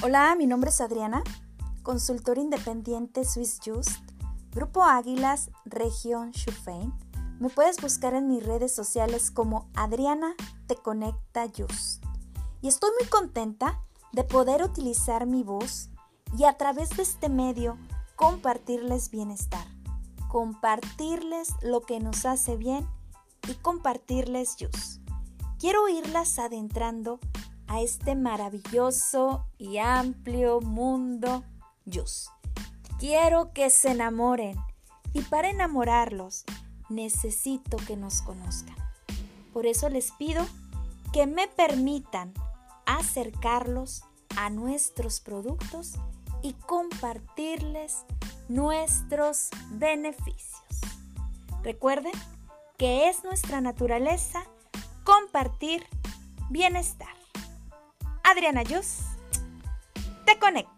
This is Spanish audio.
Hola, mi nombre es Adriana, consultora independiente Swiss Just, Grupo Águilas, Región Schufein. Me puedes buscar en mis redes sociales como Adriana Te Conecta Just. Y estoy muy contenta de poder utilizar mi voz y a través de este medio compartirles bienestar, compartirles lo que nos hace bien y compartirles Just. Quiero irlas adentrando a este maravilloso y amplio mundo Yus. Quiero que se enamoren y para enamorarlos necesito que nos conozcan. Por eso les pido que me permitan acercarlos a nuestros productos y compartirles nuestros beneficios. Recuerden que es nuestra naturaleza compartir bienestar. Adriana Yus te conecta.